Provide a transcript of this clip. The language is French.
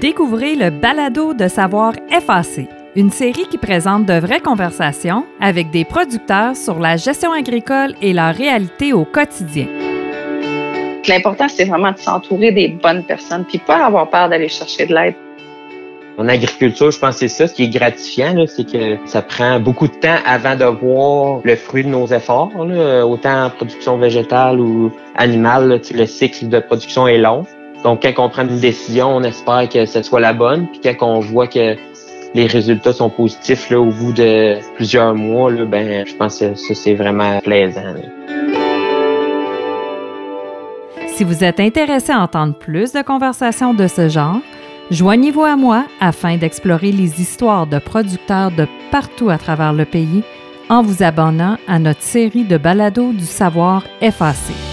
Découvrez le balado de savoir FAC, une série qui présente de vraies conversations avec des producteurs sur la gestion agricole et leur réalité au quotidien. L'important, c'est vraiment de s'entourer des bonnes personnes, puis pas avoir peur d'aller chercher de l'aide. En agriculture, je pense que c'est ça. Ce qui est gratifiant, c'est que ça prend beaucoup de temps avant de voir le fruit de nos efforts. Autant en production végétale ou animale, le cycle de production est long. Donc, quand on prend une décision, on espère que ce soit la bonne. Puis quand on voit que les résultats sont positifs au bout de plusieurs mois, ben, je pense que ça, c'est vraiment plaisant. Si vous êtes intéressé à entendre plus de conversations de ce genre, joignez-vous à moi afin d'explorer les histoires de producteurs de partout à travers le pays en vous abonnant à notre série de balados du savoir FAC.